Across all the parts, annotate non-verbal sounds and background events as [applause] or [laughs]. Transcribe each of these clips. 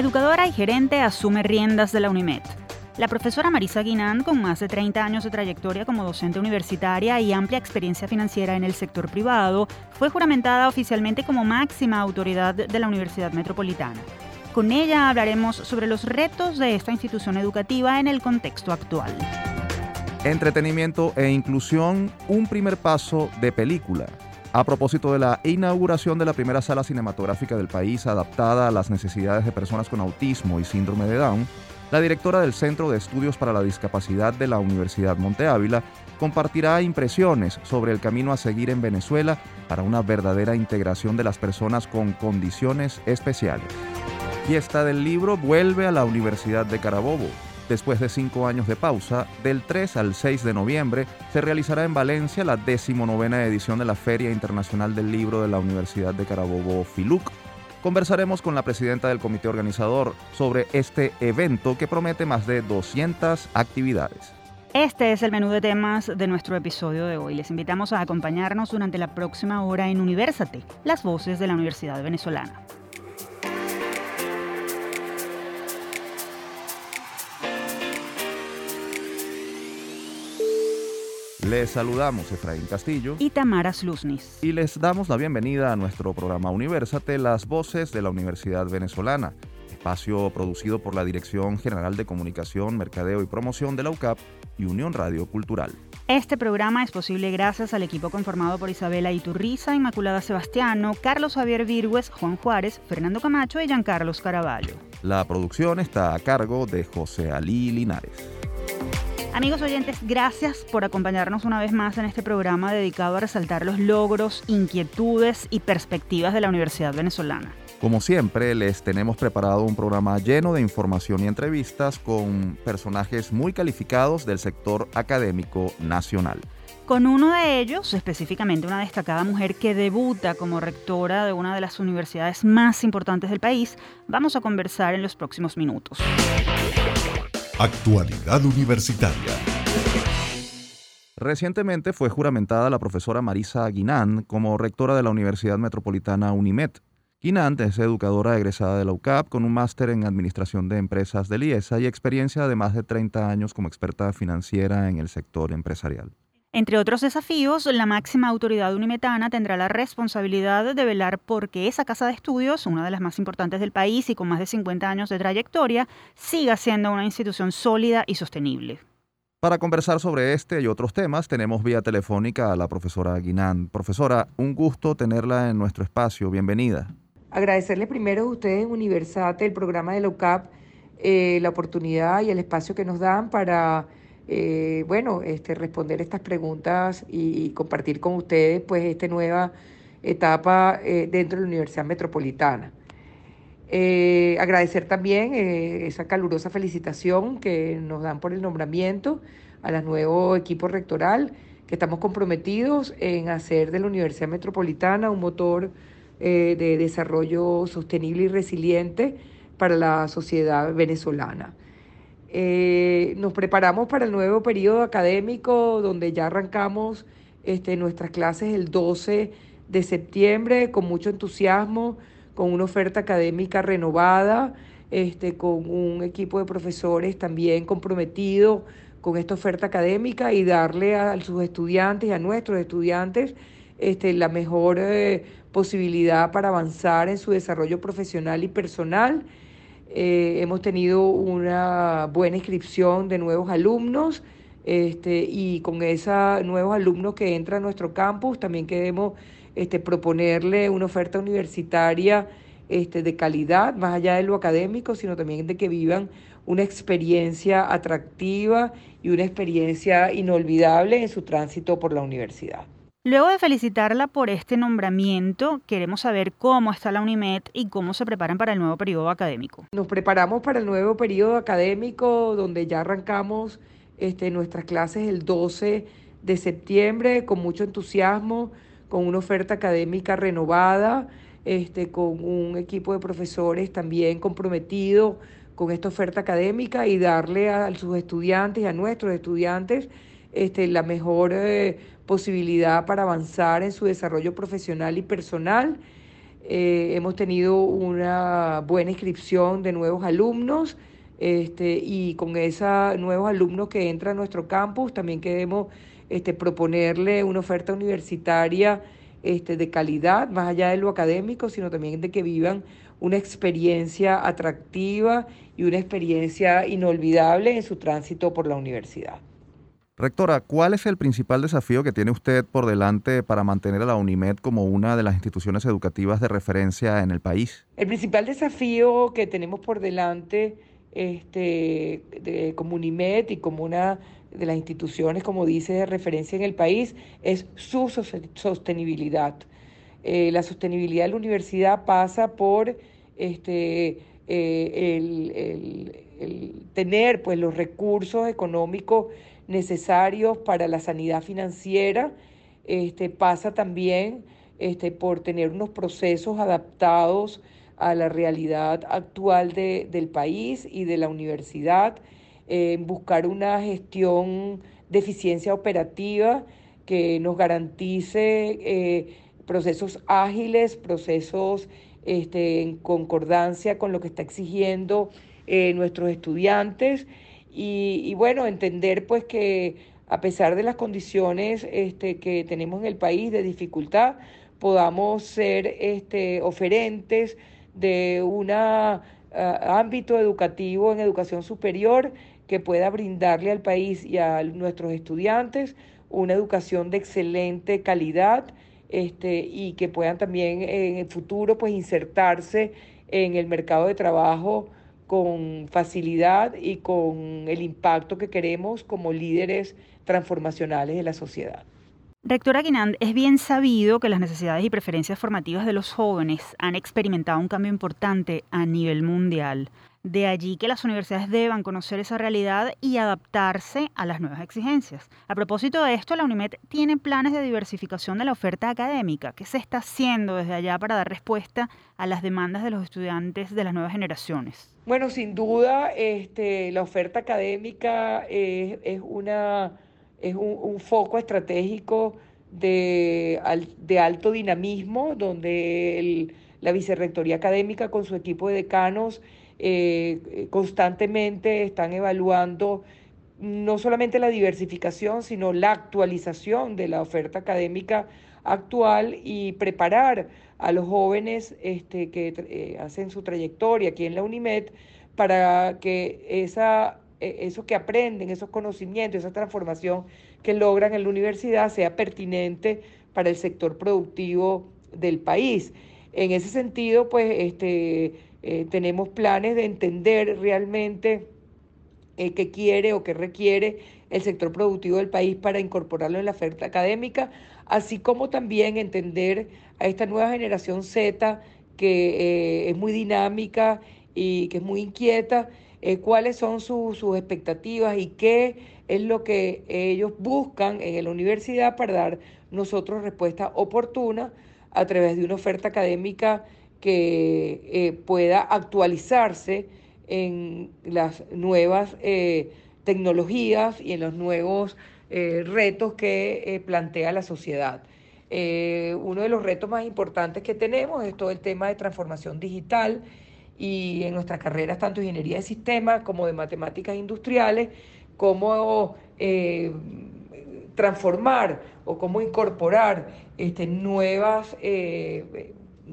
Educadora y gerente asume riendas de la UNIMED. La profesora Marisa Guinán, con más de 30 años de trayectoria como docente universitaria y amplia experiencia financiera en el sector privado, fue juramentada oficialmente como máxima autoridad de la Universidad Metropolitana. Con ella hablaremos sobre los retos de esta institución educativa en el contexto actual. Entretenimiento e inclusión, un primer paso de película. A propósito de la inauguración de la primera sala cinematográfica del país adaptada a las necesidades de personas con autismo y síndrome de Down, la directora del Centro de Estudios para la Discapacidad de la Universidad Monte Ávila compartirá impresiones sobre el camino a seguir en Venezuela para una verdadera integración de las personas con condiciones especiales. Fiesta del Libro vuelve a la Universidad de Carabobo. Después de cinco años de pausa, del 3 al 6 de noviembre se realizará en Valencia la decimonovena edición de la Feria Internacional del Libro de la Universidad de Carabobo Filuc. Conversaremos con la presidenta del comité organizador sobre este evento que promete más de 200 actividades. Este es el menú de temas de nuestro episodio de hoy. Les invitamos a acompañarnos durante la próxima hora en Universate, las voces de la Universidad Venezolana. Les saludamos Efraín Castillo y Tamara Sluznis. Y les damos la bienvenida a nuestro programa Universate, las voces de la Universidad Venezolana, espacio producido por la Dirección General de Comunicación, Mercadeo y Promoción de la UCAP y Unión Radio Cultural. Este programa es posible gracias al equipo conformado por Isabela Iturriza, Inmaculada Sebastiano, Carlos Javier Virgües, Juan Juárez, Fernando Camacho y Giancarlos Caraballo. La producción está a cargo de José Alí Linares. Amigos oyentes, gracias por acompañarnos una vez más en este programa dedicado a resaltar los logros, inquietudes y perspectivas de la Universidad Venezolana. Como siempre, les tenemos preparado un programa lleno de información y entrevistas con personajes muy calificados del sector académico nacional. Con uno de ellos, específicamente una destacada mujer que debuta como rectora de una de las universidades más importantes del país, vamos a conversar en los próximos minutos. Actualidad Universitaria. Recientemente fue juramentada la profesora Marisa Guinán como rectora de la Universidad Metropolitana UNIMED. Guinán es educadora egresada de la UCAP con un máster en Administración de Empresas de IESA y experiencia de más de 30 años como experta financiera en el sector empresarial. Entre otros desafíos, la máxima autoridad unimetana tendrá la responsabilidad de velar por que esa casa de estudios, una de las más importantes del país y con más de 50 años de trayectoria, siga siendo una institución sólida y sostenible. Para conversar sobre este y otros temas, tenemos vía telefónica a la profesora Guinán. Profesora, un gusto tenerla en nuestro espacio. Bienvenida. Agradecerle primero a ustedes, Universate, el programa de la UCAP, eh, la oportunidad y el espacio que nos dan para eh, bueno, este, responder estas preguntas y, compartir con ustedes pues esta nueva etapa eh, dentro de la Universidad Metropolitana. Eh, agradecer también esa calurosa felicitación que nos dan por el nombramiento a la nuevo equipo rectoral, que estamos comprometidos en hacer de la Universidad Metropolitana un motor de desarrollo sostenible y resiliente para la sociedad venezolana. Eh, nos preparamos para el nuevo periodo académico donde ya arrancamos este, nuestras clases el 12 de septiembre con mucho entusiasmo, con una oferta académica renovada, este, con un equipo de profesores también comprometido con esta oferta académica y darle a, sus estudiantes y a nuestros estudiantes este, la mejor eh, posibilidad para avanzar en su desarrollo profesional y personal eh, hemos tenido una buena inscripción de nuevos alumnos este, y con esos nuevos alumnos que entran a nuestro campus también queremos este, proponerle una oferta universitaria este, de calidad, más allá de lo académico, sino también de que vivan una experiencia atractiva y una experiencia inolvidable en su tránsito por la universidad. Luego de felicitarla por este nombramiento, queremos saber cómo está la UNIMED y cómo se preparan para el nuevo periodo académico. Nos preparamos para el nuevo periodo académico donde ya arrancamos este, nuestras clases el 12 de septiembre con mucho entusiasmo, con una oferta académica renovada, este, con un equipo de profesores también comprometido con esta oferta académica y darle a sus estudiantes y a nuestros estudiantes este, la mejor eh, posibilidad para avanzar en su desarrollo profesional y personal. Eh, hemos tenido una buena inscripción de nuevos alumnos este, y con esos nuevos alumnos que entran a nuestro campus también queremos este, proponerle una oferta universitaria este, de calidad, más allá de lo académico, sino también de que vivan una experiencia atractiva y una experiencia inolvidable en su tránsito por la universidad. Rectora, ¿cuál es el principal desafío que tiene usted por delante para mantener a la UNIMED como una de las instituciones educativas de referencia en el país? El principal desafío que tenemos por delante este, de, como UNIMED y como una de las instituciones, como dice, de referencia en el país, es su sostenibilidad. Eh, la sostenibilidad de la universidad pasa por este, eh, el, tener pues, los recursos económicos necesarios para la sanidad financiera, este, pasa también este, por tener unos procesos adaptados a la realidad actual del país y de la universidad, eh, buscar una gestión de eficiencia operativa que nos garantice eh, procesos ágiles, procesos este, en concordancia con lo que está exigiendo eh, nuestros estudiantes y, bueno, entender pues que a pesar de las condiciones este, que tenemos en el país de dificultad, podamos ser este, oferentes de un ah, ámbito educativo en educación superior que pueda brindarle al país y a nuestros estudiantes una educación de excelente calidad este, y que puedan también en el futuro pues insertarse en el mercado de trabajo con facilidad y con el impacto que queremos como líderes transformacionales de la sociedad. Rectora Guinand, es bien sabido que las necesidades y preferencias formativas de los jóvenes han experimentado un cambio importante a nivel mundial. De allí que las universidades deban conocer esa realidad y adaptarse a las nuevas exigencias. A propósito de esto, la UNIMED tiene planes de diversificación de la oferta académica. ¿Qué se está haciendo desde allá para dar respuesta a las demandas de los estudiantes de las nuevas generaciones? Bueno, sin duda, este, la oferta académica es, una, es un, foco estratégico de, de alto dinamismo, donde la Vicerrectoría Académica con su equipo de decanos eh, constantemente están evaluando no solamente la diversificación, sino la actualización de la oferta académica actual y preparar a los jóvenes este, que eh, hacen su trayectoria aquí en la UNIMED para que esa, e, eso que aprenden, esos conocimientos, esa transformación que logran en la universidad sea pertinente para el sector productivo del país. En ese sentido, pues, este, eh, tenemos planes de entender realmente eh, qué quiere o qué requiere el sector productivo del país para incorporarlo en la oferta académica, así como también entender a esta nueva generación Z que eh, es muy dinámica y que es muy inquieta, cuáles son sus expectativas y qué es lo que ellos buscan en la universidad para dar nosotros respuesta oportuna a través de una oferta académica que eh, pueda actualizarse en las nuevas eh, tecnologías y en los nuevos eh, retos que plantea la sociedad. uno de los retos más importantes que tenemos es todo el tema de transformación digital y en nuestras carreras, tanto ingeniería de sistemas como de matemáticas industriales, cómo transformar o cómo incorporar este, nuevas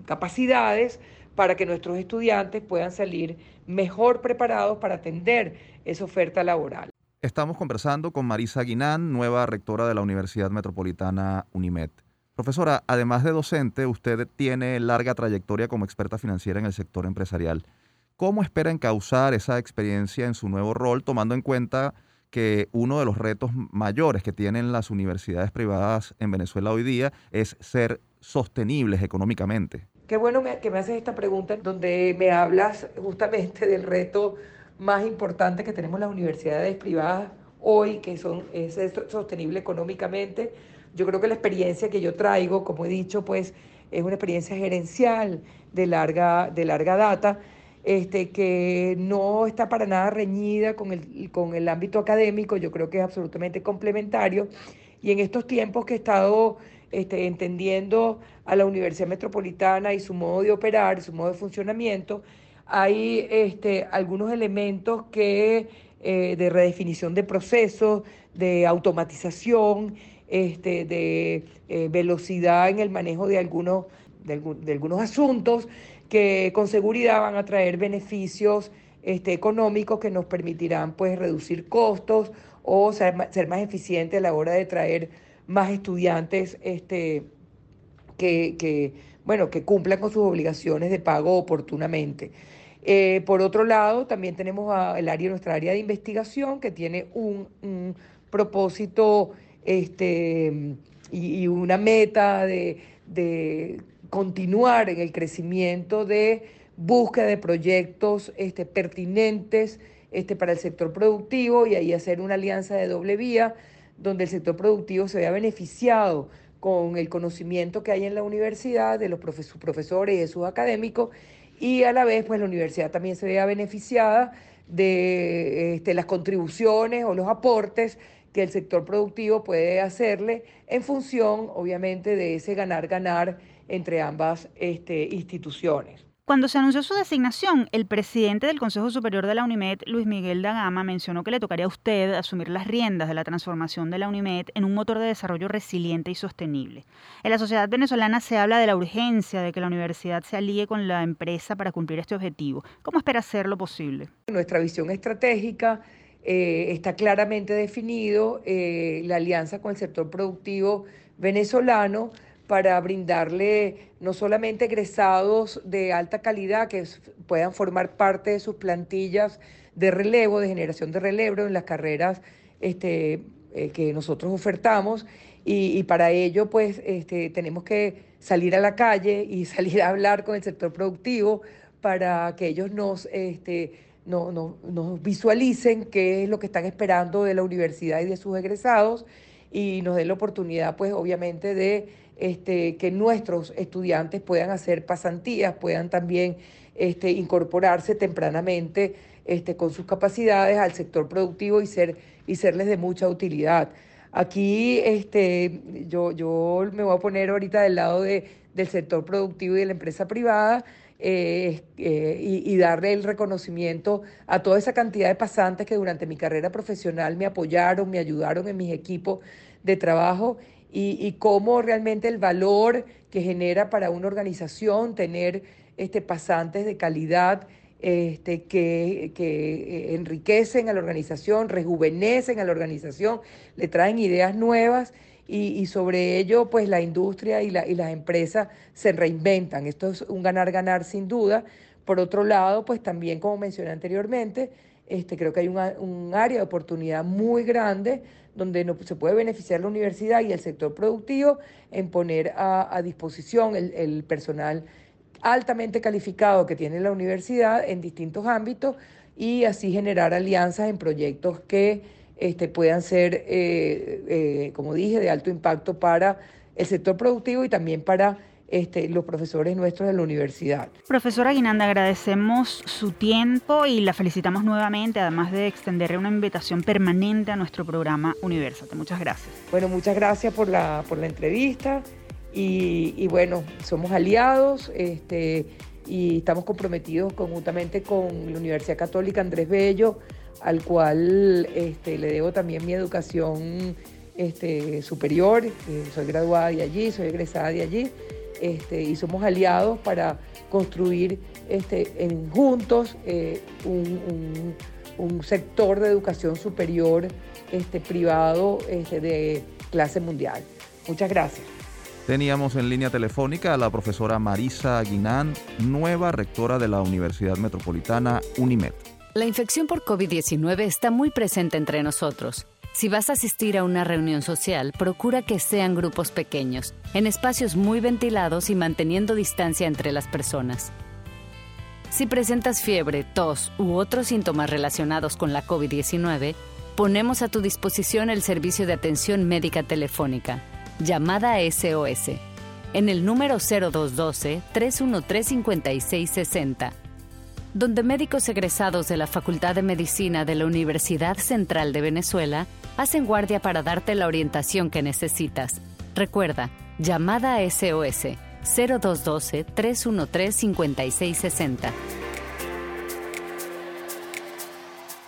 capacidades para que nuestros estudiantes puedan salir mejor preparados para atender esa oferta laboral. Estamos conversando con Marisa Guinán, nueva rectora de la Universidad Metropolitana UNIMED. Profesora, además de docente, usted tiene larga trayectoria como experta financiera en el sector empresarial. ¿Cómo espera encauzar esa experiencia en su nuevo rol, tomando en cuenta que uno de los retos mayores que tienen las universidades privadas en Venezuela hoy día es ser sostenibles económicamente. Qué bueno que me haces esta pregunta donde me hablas justamente del reto más importante que tenemos las universidades privadas hoy, que son, es ser sostenible económicamente. Yo creo que la experiencia que yo traigo, como he dicho, pues es una experiencia gerencial de larga, de larga data, este, que no está para nada reñida con el, con el ámbito académico, yo creo que es absolutamente complementario. Y en estos tiempos que he estado este, entendiendo a la Universidad Metropolitana y su modo de operar, su modo de funcionamiento, hay este, algunos elementos que eh, de redefinición de procesos, de automatización, este, de eh, velocidad en el manejo de algunos, de, algunos asuntos que con seguridad van a traer beneficios este, económicos que nos permitirán pues reducir costos o ser, ser más eficientes a la hora de traer más estudiantes este, que, bueno, que cumplan con sus obligaciones de pago oportunamente. Eh, por otro lado, también tenemos el área, nuestra área de investigación, que tiene un, propósito este, y, una meta de, de, continuar en el crecimiento de búsqueda de proyectos este, pertinentes este, para el sector productivo y ahí hacer una alianza de doble vía donde el sector productivo se vea beneficiado con el conocimiento que hay en la universidad, de los sus profesores y de sus académicos, y a la vez pues la universidad también se vea beneficiada de este, las contribuciones o los aportes que el sector productivo puede hacerle en función, obviamente, de ese ganar-ganar entre ambas este, instituciones. Cuando se anunció su designación, el presidente del Consejo Superior de la UNIMED, Luis Miguel Dagama, mencionó que le tocaría a usted asumir las riendas de la transformación de la UNIMED en un motor de desarrollo resiliente y sostenible. En la sociedad venezolana se habla de la urgencia de que la universidad se alíe con la empresa para cumplir este objetivo. ¿Cómo espera hacerlo posible? Nuestra visión estratégica eh, está claramente definido eh, la alianza con el sector productivo venezolano para brindarle no solamente egresados de alta calidad que puedan formar parte de sus plantillas de relevo, de generación de relevo en las carreras este, eh, que nosotros ofertamos, y, para ello pues este, tenemos que salir a la calle y [laughs] salir a hablar con el sector productivo para que ellos nos, este, no, nos visualicen qué es lo que están esperando de la universidad y de sus egresados y nos den la oportunidad pues obviamente de este, que nuestros estudiantes puedan hacer pasantías, puedan también este, incorporarse tempranamente este, con sus capacidades al sector productivo y, ser, y serles de mucha utilidad. Aquí este, yo, me voy a poner ahorita del lado de, del sector productivo y de la empresa privada. Eh, eh, y, y, darle el reconocimiento a toda esa cantidad de pasantes que durante mi carrera profesional me apoyaron, me ayudaron en mis equipos de trabajo y, cómo realmente el valor que genera para una organización tener este, pasantes de calidad este, que, que, enriquecen a la organización, rejuvenecen a la organización, le traen ideas nuevas y, sobre ello pues la industria y, la, y las empresas se reinventan. Esto es un ganar-ganar sin duda. Por otro lado, pues también como mencioné anteriormente, este, creo que hay un área de oportunidad muy grande donde no, se puede beneficiar la universidad y el sector productivo en poner a, disposición el, personal altamente calificado que tiene la universidad en distintos ámbitos y así generar alianzas en proyectos que este, puedan ser, eh, eh, como dije, de alto impacto para el sector productivo y también para este, los profesores nuestros de la universidad. Profesora Guinanda, agradecemos su tiempo y la felicitamos nuevamente, además de extenderle una invitación permanente a nuestro programa Universate. Muchas gracias. Bueno, muchas gracias por la, por la entrevista y, bueno, somos aliados este, y estamos comprometidos conjuntamente con la Universidad Católica Andrés Bello, al cual este, le debo también mi educación este, superior, eh, soy graduada de allí, soy egresada de allí este, y somos aliados para construir este, en, juntos eh, un, sector de educación superior este, privado este, de clase mundial. Muchas gracias. Teníamos en línea telefónica a la profesora Marisa Guinán, nueva rectora de la Universidad Metropolitana UNIMED. La infección por COVID-19 está muy presente entre nosotros. Si vas a asistir a una reunión social, procura que sean grupos pequeños, en espacios muy ventilados y manteniendo distancia entre las personas. Si presentas fiebre, tos u otros síntomas relacionados con la COVID-19, ponemos a tu disposición el servicio de atención médica telefónica, llamada SOS, en el número 0212-313-5660 donde médicos egresados de la Facultad de Medicina de la Universidad Central de Venezuela hacen guardia para darte la orientación que necesitas. Recuerda, Llamada SOS 0212-313-5660.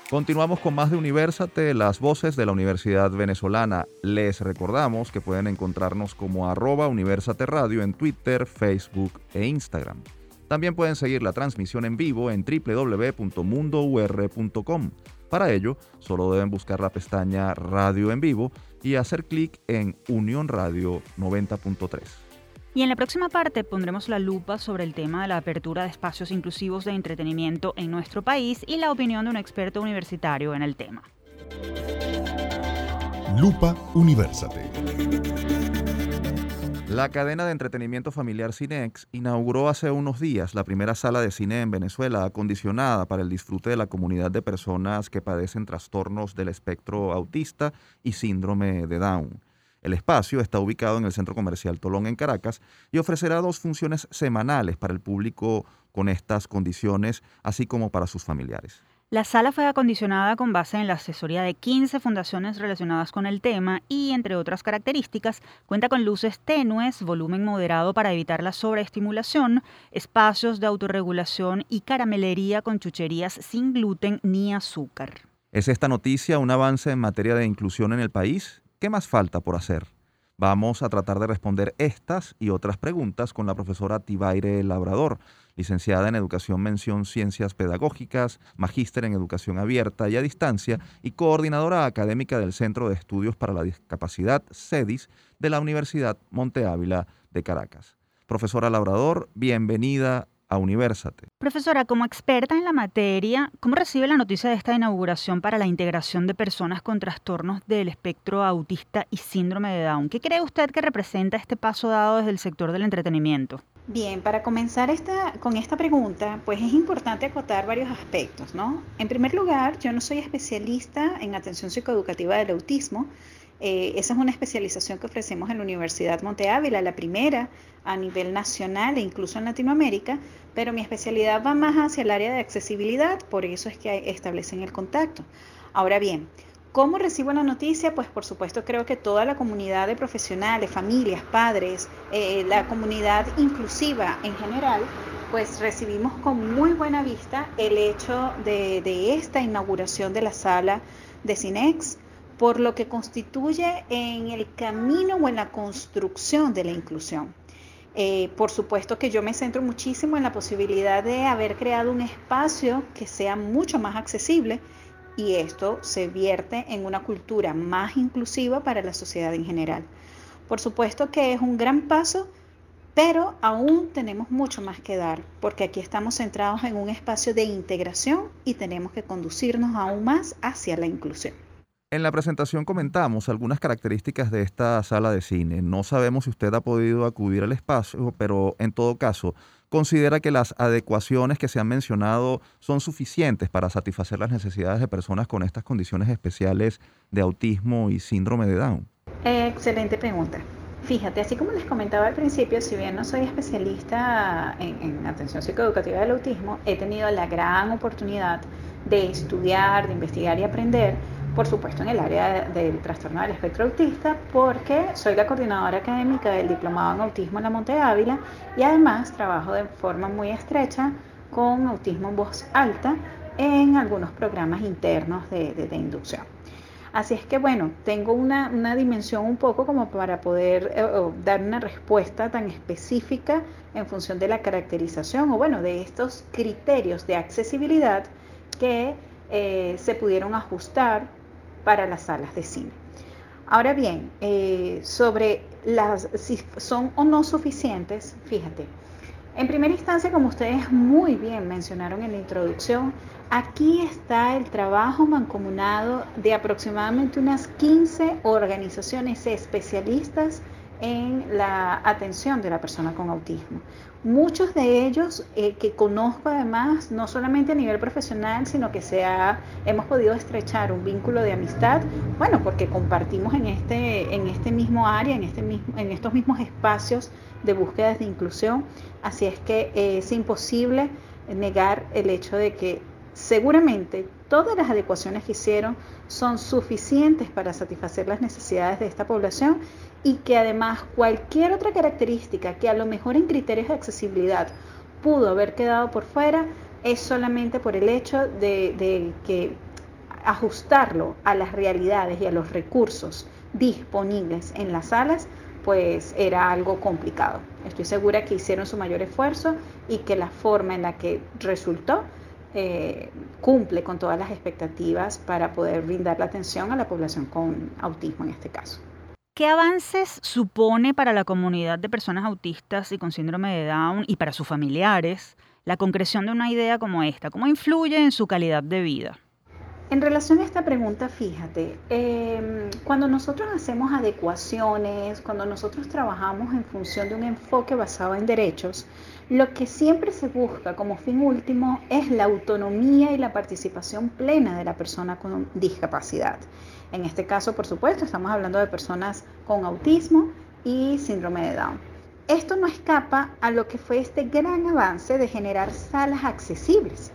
Continuamos con más de Universate, las voces de la Universidad Venezolana. Les recordamos que pueden encontrarnos como arroba Universate Radio en Twitter, Facebook e Instagram. También pueden seguir la transmisión en vivo en www.mundour.com. Para ello, solo deben buscar la pestaña Radio en vivo y hacer clic en Unión Radio 90.3. Y en la próxima parte pondremos la lupa sobre el tema de la apertura de espacios inclusivos de entretenimiento en nuestro país y la opinión de un experto universitario en el tema. Lupa Universate. La cadena de entretenimiento familiar Cinex inauguró hace unos días la primera sala de cine en Venezuela acondicionada para el disfrute de la comunidad de personas que padecen trastornos del espectro autista y síndrome de Down. El espacio está ubicado en el Centro Comercial Tolón en Caracas y ofrecerá dos funciones semanales para el público con estas condiciones, así como para sus familiares. La sala fue acondicionada con base en la asesoría de 15 fundaciones relacionadas con el tema y, entre otras características, cuenta con luces tenues, volumen moderado para evitar la sobreestimulación, espacios de autorregulación y caramelería con chucherías sin gluten ni azúcar. ¿Es esta noticia un avance en materia de inclusión en el país? ¿Qué más falta por hacer? Vamos a tratar de responder estas y otras preguntas con la profesora Tibaire Labrador, licenciada en Educación Mención Ciencias Pedagógicas, magíster en Educación Abierta y a Distancia y coordinadora académica del Centro de Estudios para la Discapacidad, CEDIS, de la Universidad Monte Ávila de Caracas. Profesora Labrador, bienvenida a Universate. Profesora, como experta en la materia, ¿cómo recibe la noticia de esta inauguración para la integración de personas con trastornos del espectro autista y síndrome de Down? ¿Qué cree usted que representa este paso dado desde el sector del entretenimiento? Bien, para comenzar esta, con esta pregunta, pues es importante acotar varios aspectos, ¿no? En primer lugar, yo no soy especialista en atención psicoeducativa del autismo, eh, esa es una especialización que ofrecemos en la Universidad Monte Ávila, la primera a nivel nacional e incluso en Latinoamérica, pero mi especialidad va más hacia el área de accesibilidad, por eso es que establecen el contacto. Ahora bien, ¿cómo recibo la noticia? Pues por supuesto creo que toda la comunidad de profesionales, familias, padres, eh, la comunidad inclusiva en general, pues recibimos con muy buena vista el hecho de, de esta inauguración de la sala de Cinex por lo que constituye en el camino o en la construcción de la inclusión. Eh, por supuesto que yo me centro muchísimo en la posibilidad de haber creado un espacio que sea mucho más accesible y esto se vierte en una cultura más inclusiva para la sociedad en general. Por supuesto que es un gran paso, pero aún tenemos mucho más que dar, porque aquí estamos centrados en un espacio de integración y tenemos que conducirnos aún más hacia la inclusión. En la presentación comentamos algunas características de esta sala de cine. No sabemos si usted ha podido acudir al espacio, pero en todo caso, ¿considera que las adecuaciones que se han mencionado son suficientes para satisfacer las necesidades de personas con estas condiciones especiales de autismo y síndrome de Down? Excelente pregunta. Fíjate, así como les comentaba al principio, si bien no soy especialista en, en atención psicoeducativa del autismo, he tenido la gran oportunidad de estudiar, de investigar y aprender por supuesto en el área del trastorno del espectro autista, porque soy la coordinadora académica del Diplomado en Autismo en la Monte Ávila y además trabajo de forma muy estrecha con autismo en voz alta en algunos programas internos de, inducción. Así es que bueno, tengo una, dimensión un poco como para poder eh, dar una respuesta tan específica en función de la caracterización o bueno, de estos criterios de accesibilidad que eh, se pudieron ajustar para las salas de cine. Ahora bien, eh, sobre las, si son o no suficientes, fíjate, en primera instancia, como ustedes muy bien mencionaron en la introducción, aquí está el trabajo mancomunado de aproximadamente unas 15 organizaciones especialistas en la atención de la persona con autismo. Muchos de ellos eh, que conozco además, no solamente a nivel profesional, sino que se hemos podido estrechar un vínculo de amistad, bueno, porque compartimos en este, en este mismo área, en, este mismo, en estos mismos espacios de búsquedas de inclusión. Así es que eh, es imposible negar el hecho de que seguramente todas las adecuaciones que hicieron son suficientes para satisfacer las necesidades de esta población y que además cualquier otra característica que a lo mejor en criterios de accesibilidad pudo haber quedado por fuera es solamente por el hecho de, que ajustarlo a las realidades y a los recursos disponibles en las salas, pues era algo complicado. Estoy segura que hicieron su mayor esfuerzo y que la forma en la que resultó eh, cumple con todas las expectativas para poder brindar la atención a la población con autismo en este caso. ¿Qué avances supone para la comunidad de personas autistas y con síndrome de Down y para sus familiares la concreción de una idea como esta? ¿Cómo influye en su calidad de vida? En relación a esta pregunta, fíjate, em, cuando nosotros hacemos adecuaciones, cuando nosotros trabajamos en función de un enfoque basado en derechos, lo que siempre se busca como fin último es la autonomía y la participación plena de la persona con discapacidad. En este caso, por supuesto, estamos hablando de personas con autismo y síndrome de Down. Esto no escapa a lo que fue este gran avance de generar salas accesibles.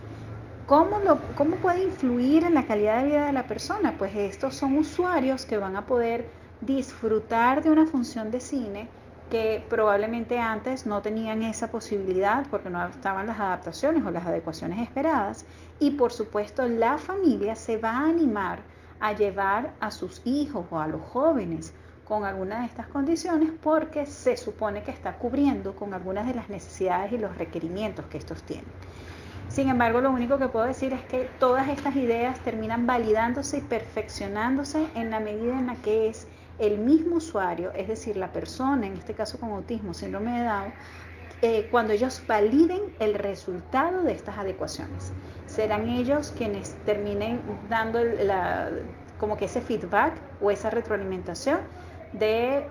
¿Cómo, ¿Cómo puede influir en la calidad de vida de la persona? Pues estos son usuarios que van a poder disfrutar de una función de cine que probablemente antes no tenían esa posibilidad porque no estaban las adaptaciones o las adecuaciones esperadas. Y por supuesto la familia se va a animar a llevar a sus hijos o a los jóvenes con alguna de estas condiciones porque se supone que está cubriendo con algunas de las necesidades y los requerimientos que estos tienen. Sin embargo, lo único que puedo decir es que todas estas ideas terminan validándose y perfeccionándose en la medida en la que es el mismo usuario, es decir, la persona, en este caso con autismo, síndrome de Down, eh, cuando ellos validen el resultado de estas adecuaciones. Serán ellos quienes terminen dando como que ese feedback o esa retroalimentación de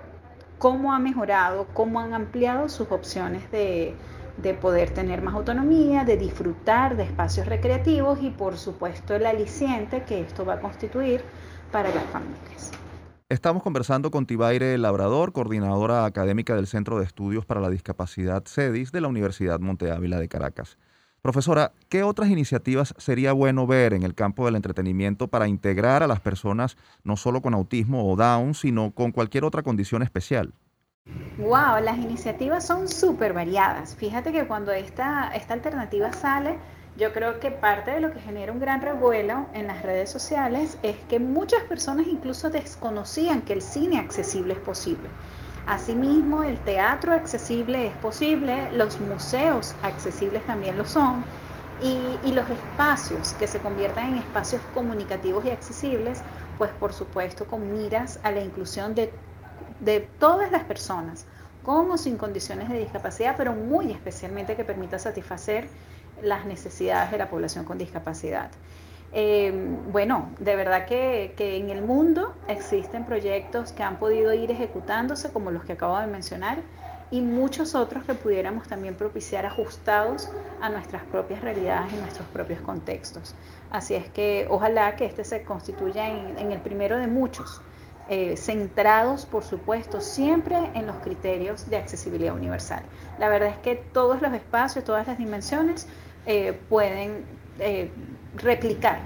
cómo ha mejorado, cómo han ampliado sus opciones de, de poder tener más autonomía, de disfrutar de espacios recreativos y por supuesto el aliciente que esto va a constituir para las familias. Estamos conversando con Tibaire Labrador, coordinadora académica del Centro de Estudios para la Discapacidad CEDIS de la Universidad Monte Ávila de Caracas. Profesora, ¿qué otras iniciativas sería bueno ver en el campo del entretenimiento para integrar a las personas no solo con autismo o Down, sino con cualquier otra condición especial? Wow, las iniciativas son súper variadas. Fíjate que cuando esta, esta alternativa sale, yo creo que parte de lo que genera un gran revuelo en las redes sociales es que muchas personas incluso desconocían que el cine accesible es posible. Asimismo, el teatro accesible es posible, los museos accesibles también lo son, y, los espacios que se conviertan en espacios comunicativos y accesibles, pues por supuesto con miras a la inclusión de, de todas las personas, como sin condiciones de discapacidad, pero muy especialmente que permita satisfacer las necesidades de la población con discapacidad. Eh, bueno, de verdad que, en el mundo existen proyectos que han podido ir ejecutándose, como los que acabo de mencionar, y muchos otros que pudiéramos también propiciar ajustados a nuestras propias realidades y nuestros propios contextos. Así es que ojalá que este se constituya en, el primero de muchos, eh, centrados, por supuesto, siempre en los criterios de accesibilidad universal. La verdad es que todos los espacios, todas las dimensiones eh, pueden eh, replicar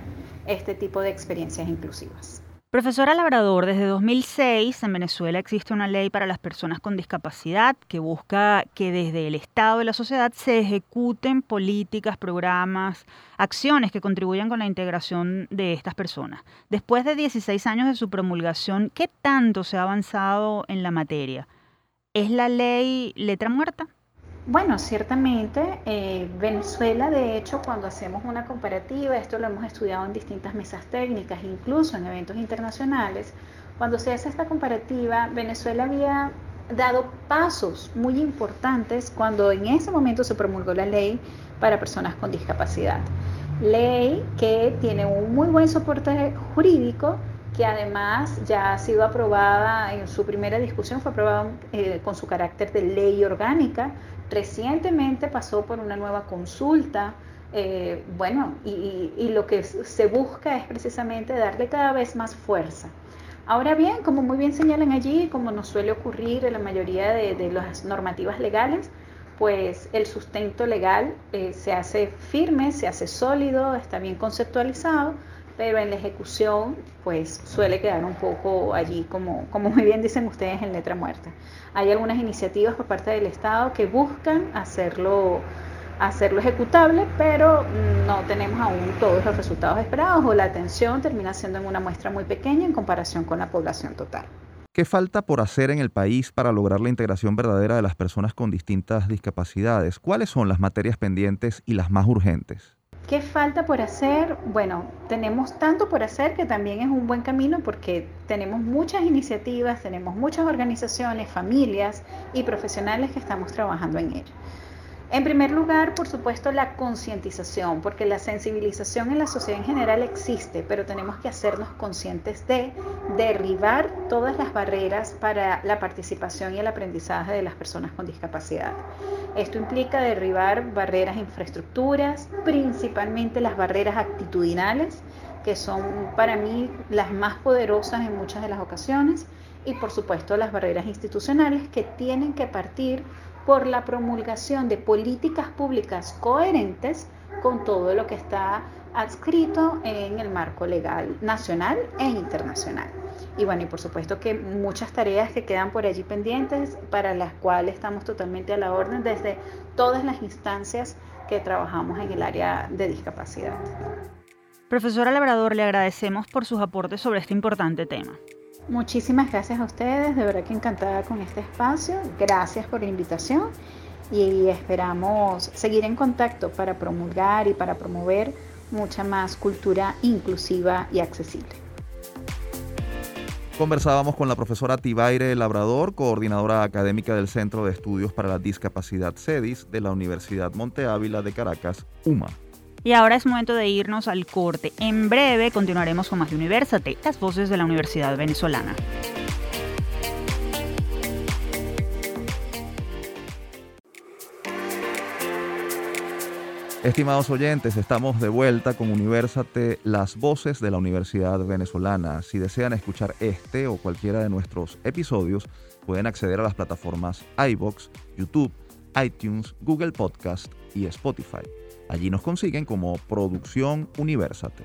este tipo de experiencias inclusivas. Profesora Labrador, desde 2006 en Venezuela existe una ley para las personas con discapacidad que busca que desde el Estado y la sociedad se ejecuten políticas, programas, acciones que contribuyan con la integración de estas personas. Después de 16 años de su promulgación, ¿qué tanto se ha avanzado en la materia? ¿Es la ley letra muerta? Bueno, ciertamente eh, Venezuela, de hecho, cuando hacemos una comparativa, esto lo hemos estudiado en distintas mesas técnicas, incluso en eventos internacionales, cuando se hace esta comparativa, Venezuela había dado pasos muy importantes cuando en ese momento se promulgó la ley para personas con discapacidad. Ley que tiene un muy buen soporte jurídico, que además ya ha sido aprobada en su primera discusión, fue aprobada eh, con su carácter de ley orgánica Recientemente pasó por una nueva consulta, eh, bueno, y, lo que se busca es precisamente darle cada vez más fuerza. Ahora bien, como muy bien señalan allí, como nos suele ocurrir en la mayoría de, las normativas legales, pues el sustento legal eh, se hace firme, se hace sólido, está bien conceptualizado, pero en la ejecución pues suele quedar un poco allí, como, como muy bien dicen ustedes, en letra muerta. Hay algunas iniciativas por parte del Estado que buscan hacerlo hacerlo ejecutable, pero no tenemos aún todos los resultados esperados o la atención termina siendo en una muestra muy pequeña en comparación con la población total. ¿Qué falta por hacer en el país para lograr la integración verdadera de las personas con distintas discapacidades? ¿Cuáles son las materias pendientes y las más urgentes? ¿Qué falta por hacer? Bueno, tenemos tanto por hacer que también es un buen camino porque tenemos muchas iniciativas, tenemos muchas organizaciones, familias y profesionales que estamos trabajando en ello. En primer lugar, por supuesto, la concientización, porque la sensibilización en la sociedad en general existe, pero tenemos que hacernos conscientes de derribar todas las barreras para la participación y el aprendizaje de las personas con discapacidad. Esto implica derribar barreras infraestructuras, principalmente las barreras actitudinales, que son para mí las más poderosas en muchas de las ocasiones, y por supuesto las barreras institucionales que tienen que partir por la promulgación de políticas públicas coherentes con todo lo que está adscrito en el marco legal nacional e internacional. Y bueno, y por supuesto que muchas tareas que quedan por allí pendientes, para las cuales estamos totalmente a la orden desde todas las instancias que trabajamos en el área de discapacidad. Profesora Labrador, le agradecemos por sus aportes sobre este importante tema. Muchísimas gracias a ustedes, de verdad que encantada con este espacio. Gracias por la invitación y esperamos seguir en contacto para promulgar y para promover mucha más cultura inclusiva y accesible. Conversábamos con la profesora Tibaire Labrador, coordinadora académica del Centro de Estudios para la Discapacidad CEDIS de la Universidad Monte Ávila de Caracas, UMA. Y ahora es momento de irnos al corte. En breve continuaremos con más de Universate, las voces de la Universidad Venezolana. Estimados oyentes, estamos de vuelta con Universate, las voces de la Universidad Venezolana. Si desean escuchar este o cualquiera de nuestros episodios, pueden acceder a las plataformas iBox, YouTube, iTunes, Google Podcast y Spotify. Allí nos consiguen como Producción Universate.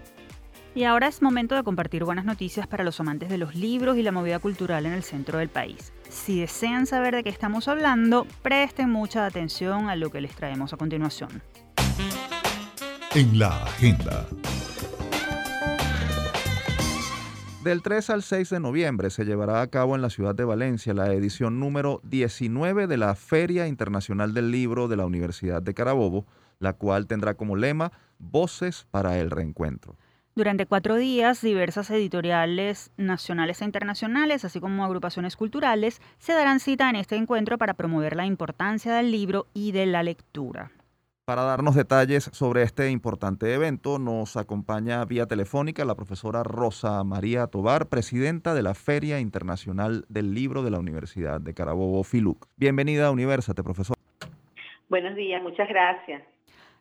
Y ahora es momento de compartir buenas noticias para los amantes de los libros y la movida cultural en el centro del país. Si desean saber de qué estamos hablando, presten mucha atención a lo que les traemos a continuación. En la agenda. Del 3 al 6 de noviembre se llevará a cabo en la ciudad de Valencia la edición número 19 de la Feria Internacional del Libro de la Universidad de Carabobo, la cual tendrá como lema Voces para el Reencuentro. Durante cuatro días, diversas editoriales nacionales e internacionales, así como agrupaciones culturales, se darán cita en este encuentro para promover la importancia del libro y de la lectura. Para darnos detalles sobre este importante evento, nos acompaña vía telefónica la profesora Rosa María Tobar, presidenta de la Feria Internacional del Libro de la Universidad de Carabobo, FILUC. Bienvenida a Universate, profesor. Buenos días, muchas gracias.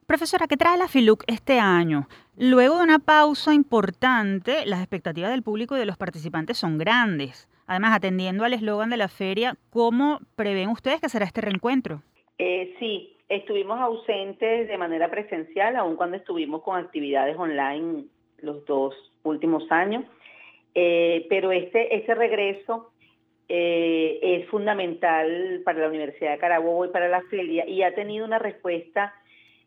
Profesora, ¿qué trae la FILUC este año? Luego de una pausa importante, las expectativas del público y de los participantes son grandes. Además, atendiendo al eslogan de la feria, ¿cómo prevén ustedes que será este reencuentro? Eh, sí, estuvimos ausentes de manera presencial, aun cuando estuvimos con actividades online los dos últimos años, eh, pero este, este regreso eh, es fundamental para la Universidad de Carabobo y para la feria y ha tenido una respuesta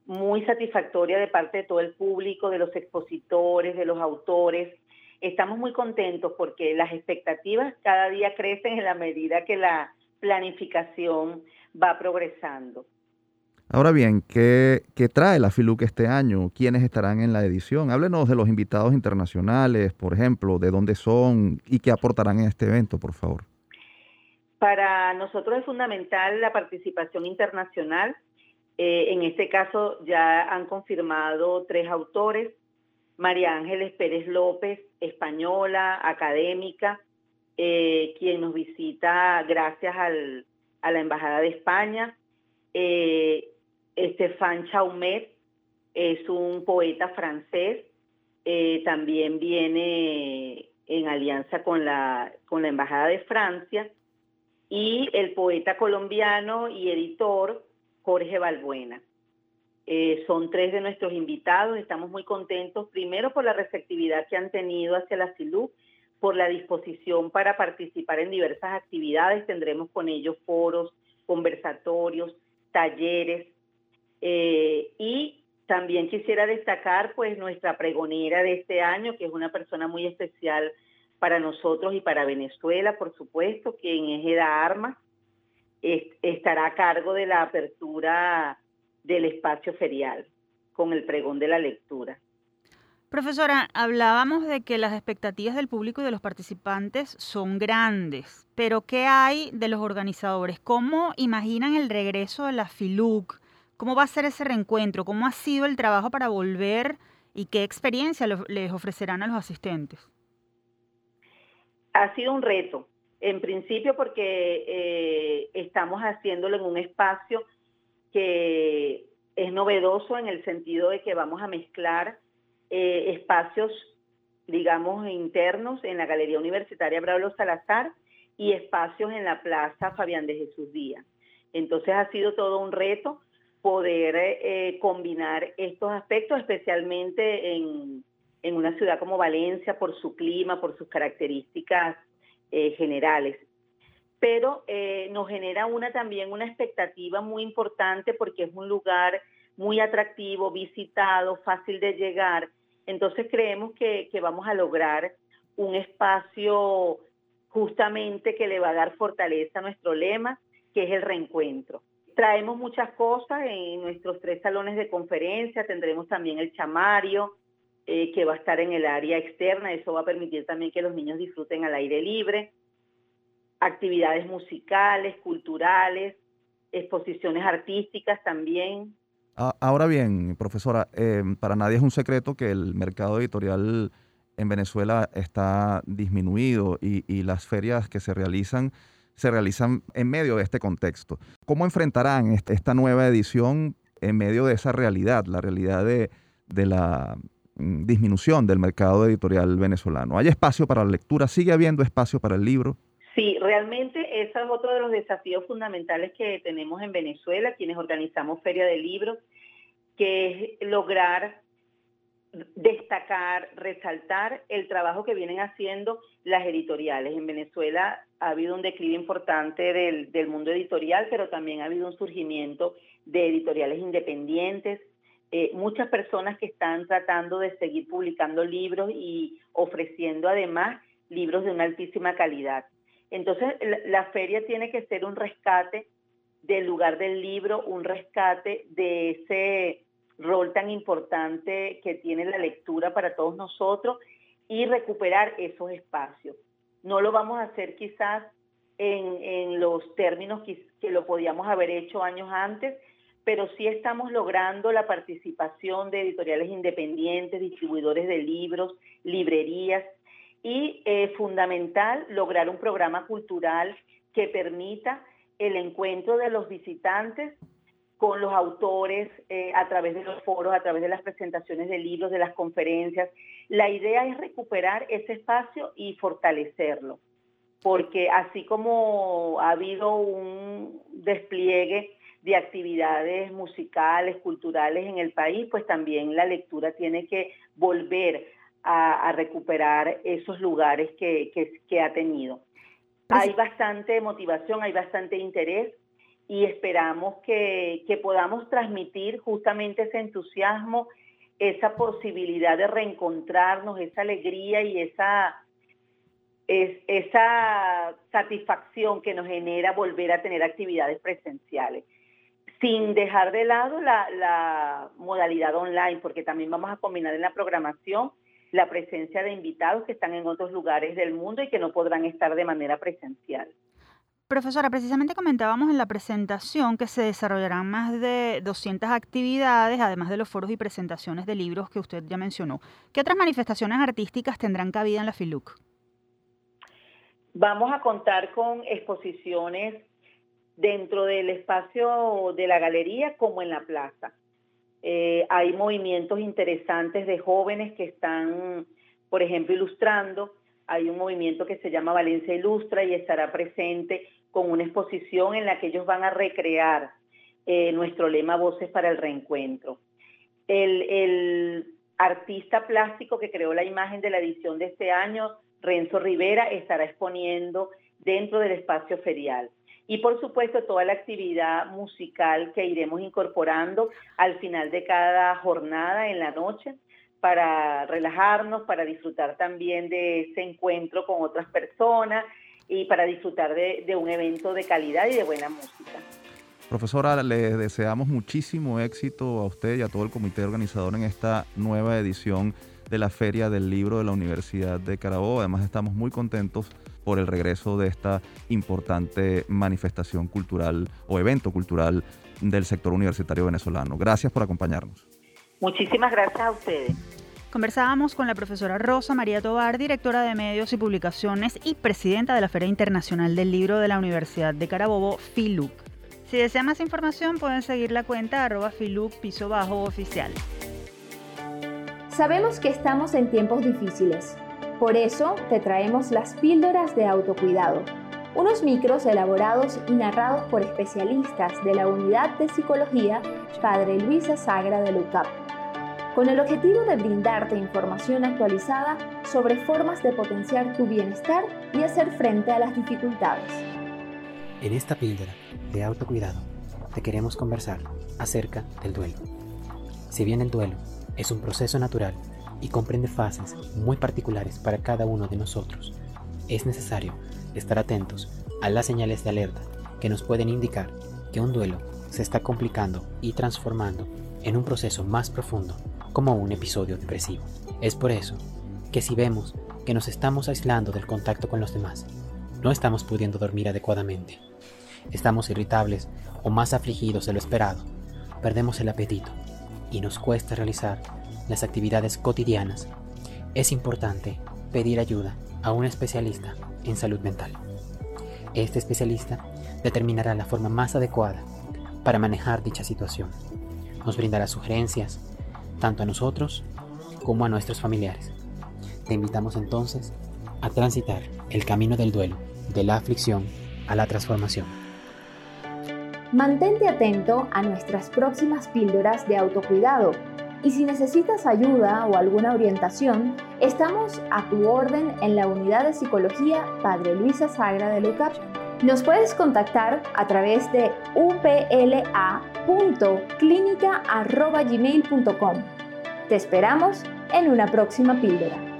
muy satisfactoria de parte de todo el público, de los expositores, de los autores. Estamos muy contentos porque las expectativas cada día crecen en la medida que la planificación va progresando. Ahora bien, ¿qué, trae la FILUC este año? ¿Quiénes estarán en la edición? Háblenos de los invitados internacionales, por ejemplo, de dónde son y qué aportarán en este evento, por favor. Para nosotros es fundamental la participación internacional. Eh, en este caso ya han confirmado tres autores, María Ángeles Pérez López, española, académica, eh, quien nos visita gracias a la Embajada de España. Eh, Estefan Chaumet es un poeta francés, también viene en alianza con la Embajada de Francia, y el poeta colombiano y editor Jorge Balbuena. Eh, son tres de nuestros invitados, estamos muy contentos, primero por la receptividad que han tenido hacia la SILUC, por la disposición para participar en diversas actividades, tendremos con ellos foros, conversatorios, talleres, eh, y también quisiera destacar pues nuestra pregonera de este año, que es una persona muy especial para nosotros y para Venezuela, por supuesto, quien es Eda Armas, estará a cargo de la apertura del espacio ferial con el pregón de la lectura. Profesora, hablábamos de que las expectativas del público y de los participantes son grandes, pero ¿qué hay de los organizadores? ¿Cómo imaginan el regreso de la FILUC? ¿Cómo va a ser ese reencuentro? ¿Cómo ha sido el trabajo para volver y qué experiencia les ofrecerán a los asistentes? Ha sido un reto, en principio porque eh, estamos haciéndolo en un espacio que es novedoso en el sentido de que vamos a mezclar eh, espacios, digamos, internos en la Galería Universitaria Braulio Salazar y espacios en la Plaza Fabián de Jesús Díaz. Entonces ha sido todo un reto poder eh, combinar estos aspectos, especialmente en, en, una ciudad como Valencia, por su clima, por sus características eh, generales. Pero nos genera una también una expectativa muy importante porque es un lugar muy atractivo, visitado, fácil de llegar. Entonces creemos que, vamos a lograr un espacio justamente que le va a dar fortaleza a nuestro lema, que es el reencuentro. Traemos muchas cosas en nuestros tres salones de conferencia, tendremos también el chamario, eh, que va a estar en el área externa, eso va a permitir también que los niños disfruten al aire libre, actividades musicales, culturales, exposiciones artísticas también, Ahora bien, profesora, eh, para nadie es un secreto que el mercado editorial en Venezuela está disminuido y, las ferias que se realizan se realizan en medio de este contexto. ¿Cómo enfrentarán esta nueva edición en medio de esa realidad, la realidad de, la mm, disminución del mercado editorial venezolano? ¿Hay espacio para la lectura? ¿Sigue habiendo espacio para el libro? Sí, realmente ese es otro de los desafíos fundamentales que tenemos en Venezuela, quienes organizamos Feria de Libros, que es lograr destacar, resaltar el trabajo que vienen haciendo las editoriales. En Venezuela ha habido un declive importante del, mundo editorial, pero también ha habido un surgimiento de editoriales independientes, eh, muchas personas que están tratando de seguir publicando libros y ofreciendo además libros de una altísima calidad. Entonces, la, feria tiene que ser un rescate del lugar del libro, un rescate de ese rol tan importante que tiene la lectura para todos nosotros y recuperar esos espacios. No lo vamos a hacer quizás en, los términos que, que, lo podíamos haber hecho años antes, pero sí estamos logrando la participación de editoriales independientes, distribuidores de libros, librerías, y eh, fundamental lograr un programa cultural que permita el encuentro de los visitantes con los autores eh, a través de los foros, a través de las presentaciones de libros, de las conferencias. La idea es recuperar ese espacio y fortalecerlo, porque así como ha habido un despliegue de actividades musicales, culturales en el país, pues también la lectura tiene que volver a, recuperar esos lugares que, ha tenido. Hay bastante motivación, hay bastante interés y esperamos que, podamos transmitir justamente ese entusiasmo, esa posibilidad de reencontrarnos, esa alegría y esa, esa satisfacción que nos genera volver a tener actividades presenciales. Sin dejar de lado la, la modalidad online, porque también vamos a combinar en la programación la presencia de invitados que están en otros lugares del mundo y que no podrán estar de manera presencial. Profesora, precisamente comentábamos en la presentación que se desarrollarán más de 200 actividades, además de los foros y presentaciones de libros que usted ya mencionó. ¿Qué otras manifestaciones artísticas tendrán cabida en la FILUC? Vamos a contar con exposiciones dentro del espacio de la galería como en la plaza. Eh, hay movimientos interesantes de jóvenes que están, por ejemplo, ilustrando. Hay un movimiento que se llama Valencia Ilustra y estará presente con una exposición en la que ellos van a recrear eh, nuestro lema Voces para el Reencuentro. El, el artista plástico que creó la imagen de la edición de este año, Renzo Rivera, estará exponiendo dentro del espacio ferial. Y por supuesto toda la actividad musical que iremos incorporando al final de cada jornada en la noche para relajarnos, para disfrutar también de ese encuentro con otras personas y para disfrutar de, un evento de calidad y de buena música. Profesora, le deseamos muchísimo éxito a usted y a todo el comité organizador en esta nueva edición de la Feria del Libro de la Universidad de Carabobo. Además, estamos muy contentos por el regreso de esta importante manifestación cultural o evento cultural del sector universitario venezolano. Gracias por acompañarnos. Muchísimas gracias a ustedes. Conversábamos con la profesora Rosa María Tobar, directora de Medios y Publicaciones y presidenta de la Feria Internacional del Libro de la Universidad de Carabobo, FILUC. Si desea más información pueden seguir la cuenta arroba FILUC piso bajo oficial. Sabemos que estamos en tiempos difíciles por eso te traemos las píldoras de autocuidado, unos micros elaborados y narrados por especialistas de la Unidad de Psicología Padre Luisa Sagra de LUCAP, con el objetivo de brindarte información actualizada sobre formas de potenciar tu bienestar y hacer frente a las dificultades. En esta píldora de autocuidado te queremos conversar acerca del duelo. Si bien el duelo es un proceso natural y comprende fases muy particulares para cada uno de nosotros. Es necesario estar atentos a las señales de alerta que nos pueden indicar que un duelo se está complicando y transformando en un proceso más profundo como un episodio depresivo. Es por eso que si vemos que nos estamos aislando del contacto con los demás, no estamos pudiendo dormir adecuadamente, estamos irritables o más afligidos de lo esperado, perdemos el apetito y nos cuesta realizar las actividades cotidianas, es importante pedir ayuda a un especialista en salud mental. Este especialista determinará la forma más adecuada para manejar dicha situación. Nos brindará sugerencias, tanto a nosotros como a nuestros familiares. Te invitamos entonces a transitar el camino del duelo, de la aflicción a la transformación. Mantente atento a nuestras próximas píldoras de autocuidado y si necesitas ayuda o alguna orientación, estamos a tu orden en la unidad de psicología Padre Luisa Sagra de Lucap. Nos puedes contactar a través de upla.clinica.gmail.com. Te esperamos en una próxima píldora.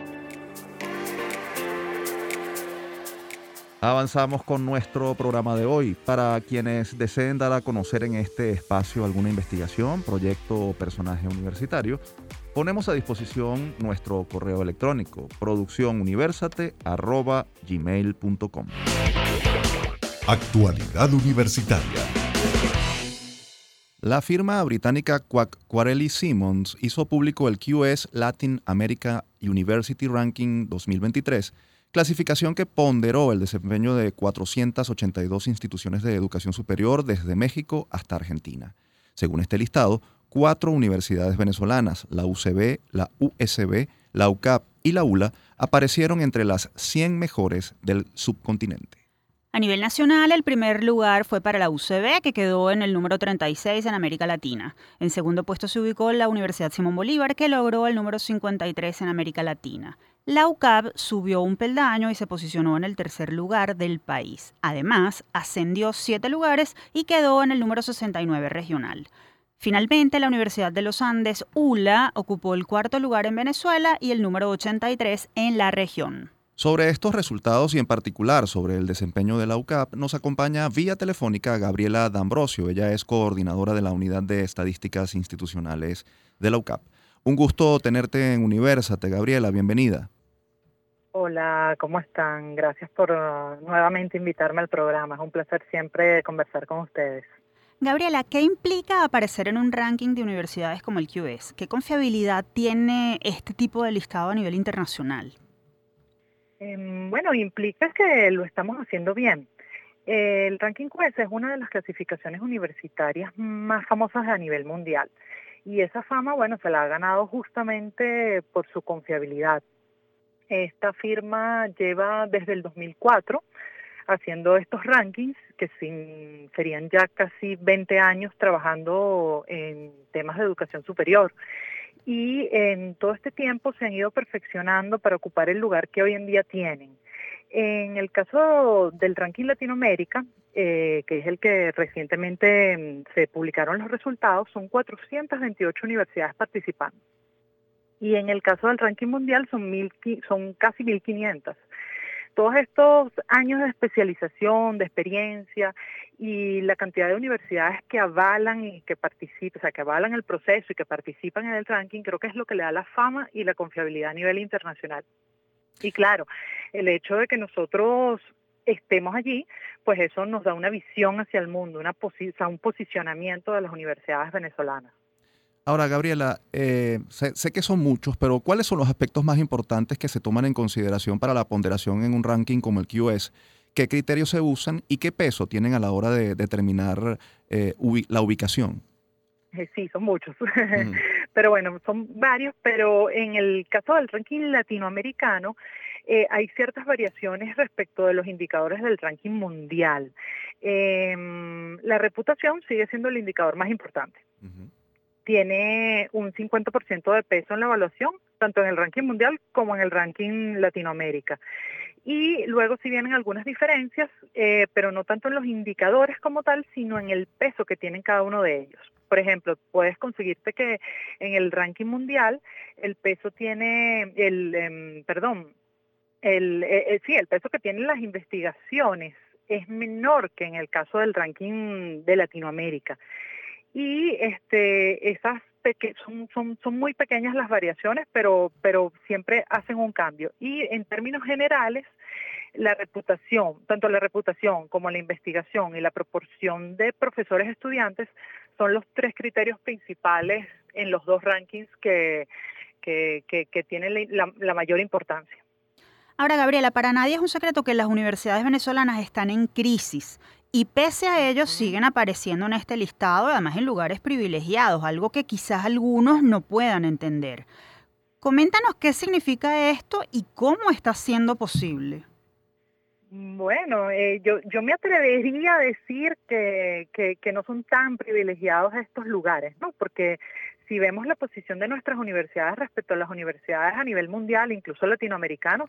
Avanzamos con nuestro programa de hoy. Para quienes deseen dar a conocer en este espacio alguna investigación, proyecto o personaje universitario, ponemos a disposición nuestro correo electrónico producciónuniversate.gmail.com Actualidad Universitaria La firma británica Quacquarelli Simmons hizo público el QS Latin America University Ranking 2023 clasificación que ponderó el desempeño de 482 instituciones de educación superior desde México hasta Argentina. Según este listado, cuatro universidades venezolanas, la UCB, la USB, la UCAP y la ULA, aparecieron entre las 100 mejores del subcontinente. A nivel nacional, el primer lugar fue para la UCB, que quedó en el número 36 en América Latina. En segundo puesto se ubicó la Universidad Simón Bolívar, que logró el número 53 en América Latina. La UCAB subió un peldaño y se posicionó en el tercer lugar del país. Además, ascendió siete lugares y quedó en el número 69 regional. Finalmente, la Universidad de los Andes, ULA, ocupó el cuarto lugar en Venezuela y el número 83 en la región. Sobre estos resultados y en particular sobre el desempeño de la UCAP, nos acompaña vía telefónica Gabriela D'Ambrosio. Ella es coordinadora de la Unidad de Estadísticas Institucionales de la UCAP. Un gusto tenerte en Universate, Gabriela. Bienvenida. Hola, ¿cómo están? Gracias por uh, nuevamente invitarme al programa. Es un placer siempre conversar con ustedes. Gabriela, ¿qué implica aparecer en un ranking de universidades como el QS? ¿Qué confiabilidad tiene este tipo de listado a nivel internacional? Em, bueno, implica que lo estamos haciendo bien. El ranking QS es una de las clasificaciones universitarias más famosas a nivel mundial. Y esa fama, bueno, se la ha ganado justamente por su confiabilidad esta firma lleva desde el 2004 haciendo estos rankings, que serían ya casi 20 años trabajando en temas de educación superior. Y en todo este tiempo se han ido perfeccionando para ocupar el lugar que hoy en día tienen. En el caso del ranking Latinoamérica, eh, que es el que recientemente mm, se publicaron los resultados, son 428 universidades participando. Y en el caso del ranking mundial son, son casi 1.500 todos estos años de especialización, de experiencia y la cantidad de universidades que avalan y que participan, o sea, que avalan el proceso y que participan en el ranking, creo que es lo que le da la fama y la confiabilidad a nivel internacional. Y claro, el hecho de que nosotros estemos allí, pues eso nos da una visión hacia el mundo, una un posicionamiento de las universidades venezolanas. Ahora, Gabriela, eh, sé, que son muchos, pero ¿cuáles son los aspectos más importantes que se toman en consideración para la ponderación en un ranking como el QS? ¿Qué criterios se usan y qué peso tienen a la hora de determinar eh, la ubicación? Eh, sí, son muchos, [laughs] pero bueno, son varios, pero en el caso del ranking latinoamericano, hay ciertas variaciones respecto de los indicadores del ranking mundial. Em, la reputación sigue siendo el indicador más importante tiene un 50% de peso en la evaluación, tanto en el ranking mundial como en el ranking Latinoamérica. Y luego si vienen algunas diferencias, eh, pero no tanto en los indicadores como tal, sino en el peso que tienen cada uno de ellos. Por ejemplo, puedes conseguirte que en el ranking mundial el peso tiene, el, em, perdón, el, eh, eh, sí, el peso que tienen las investigaciones es menor que en el caso del ranking de Latinoamérica y este son, son, muy pequeñas las variaciones, pero, pero siempre hacen un cambio. Y en términos generales, la reputación, tanto la reputación como la investigación y la proporción de profesores estudiantes son los tres criterios principales en los dos rankings que, que, que, tienen la mayor importancia. Ahora, Gabriela, para nadie es un secreto que las universidades venezolanas están en crisis y pese a ello siguen apareciendo en este listado, además en lugares privilegiados, algo que quizás algunos no puedan entender. Coméntanos qué significa esto y cómo está siendo posible. Bueno, eh, yo, yo me atrevería a decir que, que, no son tan privilegiados estos lugares, ¿no? Porque si vemos la posición de nuestras universidades respecto a las universidades a nivel mundial, incluso latinoamericano,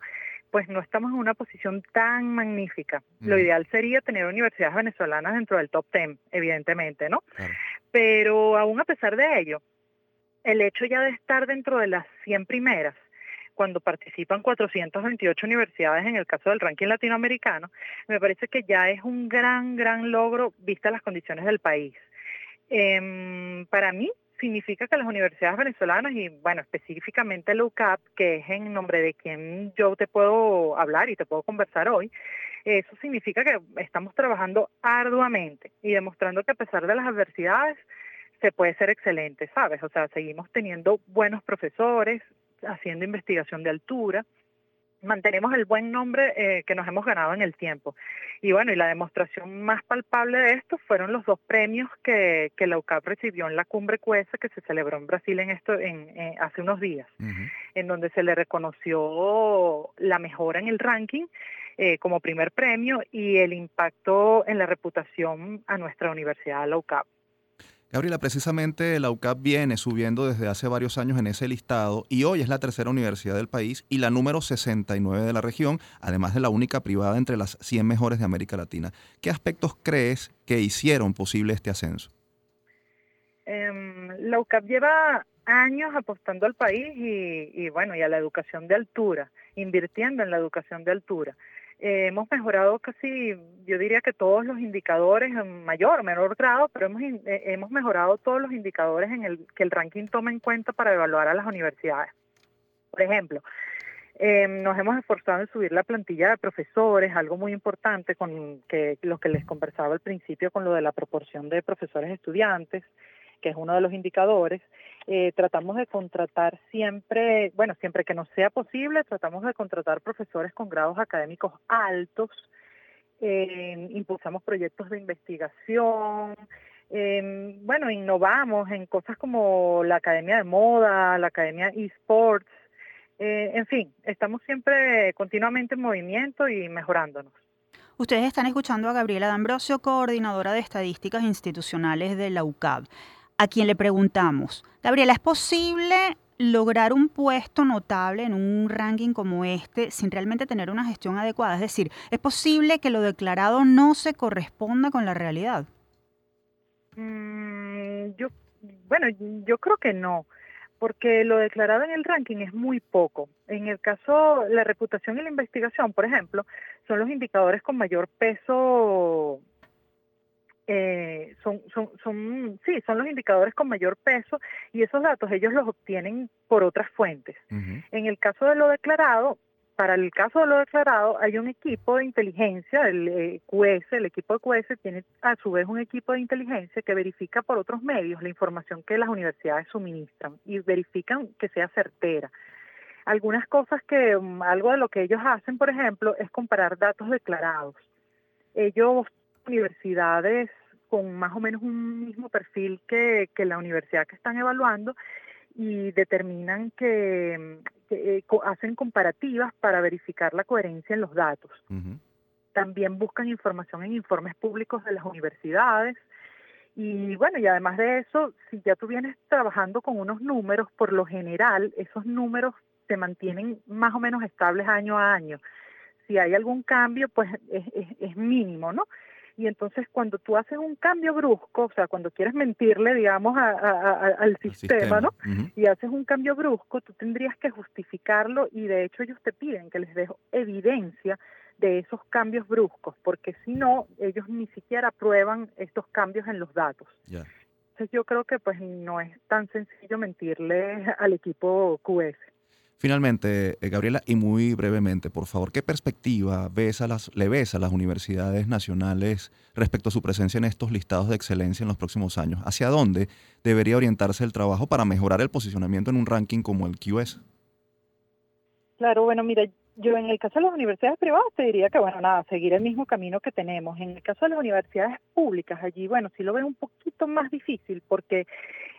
pues no estamos en una posición tan magnífica. Lo ideal sería tener universidades venezolanas dentro del top 10, evidentemente, ¿no? Pero aún a pesar de ello, el hecho ya de estar dentro de las 100 primeras, cuando participan 428 universidades en el caso del ranking latinoamericano, me parece que ya es un gran, gran logro vista las condiciones del país. Em, para mí, significa que las universidades venezolanas y, bueno, específicamente el UCAP, que es en nombre de quien yo te puedo hablar y te puedo conversar hoy, eso significa que estamos trabajando arduamente y demostrando que a pesar de las adversidades se puede ser excelente, ¿sabes? O sea, seguimos teniendo buenos profesores, haciendo investigación de altura, mantenemos el buen nombre eh, que nos hemos ganado en el tiempo. Y bueno, y la demostración más palpable de esto fueron los dos premios que, que la UCAP recibió en la cumbre CUESA que se celebró en Brasil en esto en, hace unos días, en donde se le reconoció la mejora en el ranking eh, como primer premio y el impacto en la reputación a nuestra universidad, la UCAP. Gabriela, precisamente la UCAP viene subiendo desde hace varios años en ese listado y hoy es la tercera universidad del país y la número 69 de la región, además de la única privada entre las 100 mejores de América Latina. ¿Qué aspectos crees que hicieron posible este ascenso? Em, la UCAP lleva años apostando al país y, y bueno, y a la educación de altura, invirtiendo en la educación de altura. Eh, hemos mejorado casi, yo diría que todos los indicadores en mayor menor grado, pero hemos, eh, hemos mejorado todos los indicadores en el que el ranking toma en cuenta para evaluar a las universidades. Por ejemplo, eh, nos hemos esforzado en subir la plantilla de profesores, algo muy importante con que lo que les conversaba al principio con lo de la proporción de profesores estudiantes que es uno de los indicadores, eh, tratamos de contratar siempre, bueno, siempre que nos sea posible, tratamos de contratar profesores con grados académicos altos, eh, impulsamos proyectos de investigación, eh, bueno, innovamos en cosas como la Academia de Moda, la Academia eSports, en fin, estamos siempre continuamente en movimiento y mejorándonos. Ustedes están escuchando a Gabriela D'Ambrosio, coordinadora de estadísticas institucionales de la UCAB, a quien le preguntamos, Gabriela, ¿es posible lograr un puesto notable en un ranking como este sin realmente tener una gestión adecuada? Es decir, ¿es posible que lo declarado no se corresponda con la realidad? Mm, yo, bueno, yo creo que no, porque lo declarado en el ranking es muy poco. En el caso, la reputación y la investigación, por ejemplo, son los indicadores con mayor peso eh, son, son, son, sí, son los indicadores con mayor peso y esos datos ellos los obtienen por otras fuentes. En el caso de lo declarado, para el caso de lo declarado, hay un equipo de inteligencia, el eh, QS, el equipo de QS tiene a su vez un equipo de inteligencia que verifica por otros medios la información que las universidades suministran y verifican que sea certera. Algunas cosas que, mm, algo de lo que ellos hacen, por ejemplo, es comparar datos declarados. Ellos universidades con más o menos un mismo perfil que, la universidad que están evaluando y determinan que, eh, hacen comparativas para verificar la coherencia en los datos. También buscan información en informes públicos de las universidades. Y bueno, y además de eso, si ya tú vienes trabajando con unos números, por lo general, esos números se mantienen más o menos estables año a año. Si hay algún cambio, pues es, es mínimo, ¿no? Y entonces cuando tú haces un cambio brusco, o sea, cuando quieres mentirle, digamos, al sistema, ¿no? Y haces un cambio brusco, tú tendrías que justificarlo y de hecho ellos te piden que les dejo evidencia de esos cambios bruscos, porque si no, ellos ni siquiera aprueban estos cambios en los datos. Entonces yo creo que pues no es tan sencillo mentirle al equipo QS. Finalmente, eh, Gabriela, y muy brevemente, por favor, ¿qué perspectiva ves a las, le ves a las universidades nacionales respecto a su presencia en estos listados de excelencia en los próximos años? ¿Hacia dónde debería orientarse el trabajo para mejorar el posicionamiento en un ranking como el QS? Claro, bueno, mira, yo en el caso de las universidades privadas te diría que, bueno, nada, seguir el mismo camino que tenemos. En el caso de las universidades públicas, allí, bueno, sí lo veo un poquito más difícil porque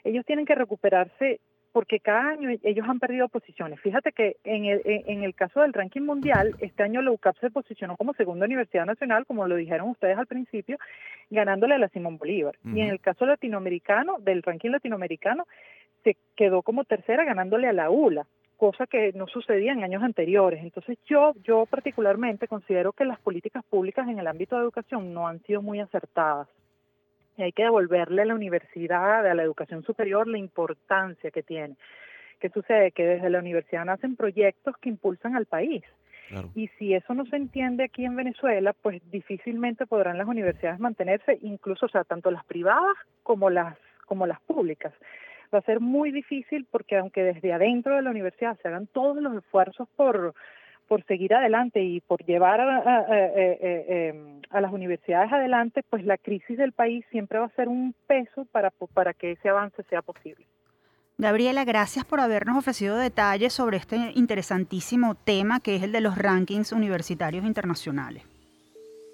ellos tienen que recuperarse porque cada año ellos han perdido posiciones. Fíjate que en el, en el caso del ranking mundial, este año la UCAP se posicionó como segunda universidad nacional, como lo dijeron ustedes al principio, ganándole a la Simón Bolívar. Y en el caso latinoamericano, del ranking latinoamericano, se quedó como tercera ganándole a la ULA cosa que no sucedía en años anteriores. Entonces yo, yo particularmente considero que las políticas públicas en el ámbito de educación no han sido muy acertadas y hay que devolverle a la universidad, a la educación superior, la importancia que tiene. ¿Qué sucede? Que desde la universidad nacen proyectos que impulsan al país. Y si eso no se entiende aquí en Venezuela, pues difícilmente podrán las universidades mantenerse, incluso, o sea, tanto las privadas como las, como las públicas. Va a ser muy difícil porque aunque desde adentro de la universidad se hagan todos los esfuerzos por, por seguir adelante y por llevar a, eh, eh, em, a, las universidades adelante, pues la crisis del país siempre va a ser un peso para, para que ese avance sea posible. Gabriela, gracias por habernos ofrecido detalles sobre este interesantísimo tema que es el de los rankings universitarios internacionales.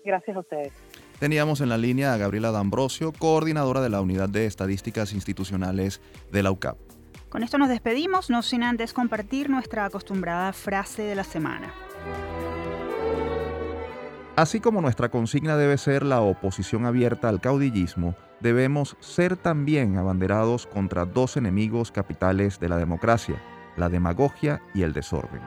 Gracias a ustedes. Teníamos en la línea a Gabriela D'Ambrosio, coordinadora de la Unidad de Estadísticas Institucionales de la UCAP. Con esto nos despedimos, no sin antes compartir nuestra acostumbrada frase de la semana. Así como nuestra consigna debe ser la oposición abierta al caudillismo, debemos ser también abanderados contra dos enemigos capitales de la democracia, la demagogia y el desorden.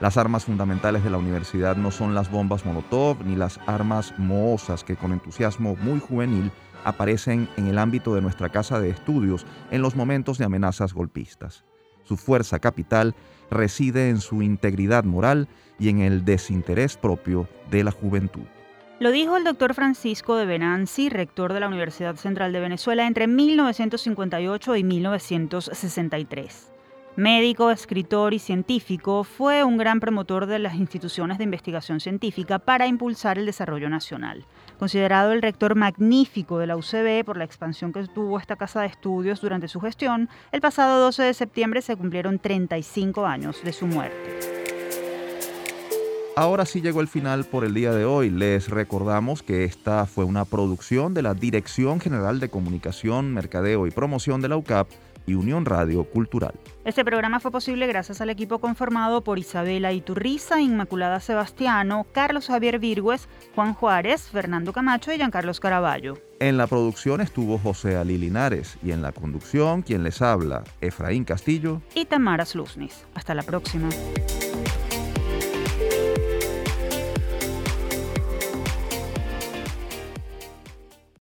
Las armas fundamentales de la universidad no son las bombas Molotov ni las armas mohosas que con entusiasmo muy juvenil aparecen en el ámbito de nuestra casa de estudios en los momentos de amenazas golpistas. Su fuerza capital reside en su integridad moral y en el desinterés propio de la juventud. Lo dijo el doctor Francisco de Benanzi, rector de la Universidad Central de Venezuela entre 1958 y 1963. Médico, escritor y científico, fue un gran promotor de las instituciones de investigación científica para impulsar el desarrollo nacional. Considerado el rector magnífico de la UCB por la expansión que tuvo esta casa de estudios durante su gestión, el pasado 12 de septiembre se cumplieron 35 años de su muerte. Ahora sí llegó el final por el día de hoy. Les recordamos que esta fue una producción de la Dirección General de Comunicación, Mercadeo y Promoción de la UCAP y Unión Radio Cultural. Este programa fue posible gracias al equipo conformado por Isabela Iturriza, Inmaculada Sebastiano, Carlos Javier Virgües, Juan Juárez, Fernando Camacho y Giancarlos Caraballo. En la producción estuvo José Ali Linares y en la conducción quien les habla, Efraín Castillo y Tamara Slusnis. Hasta la próxima.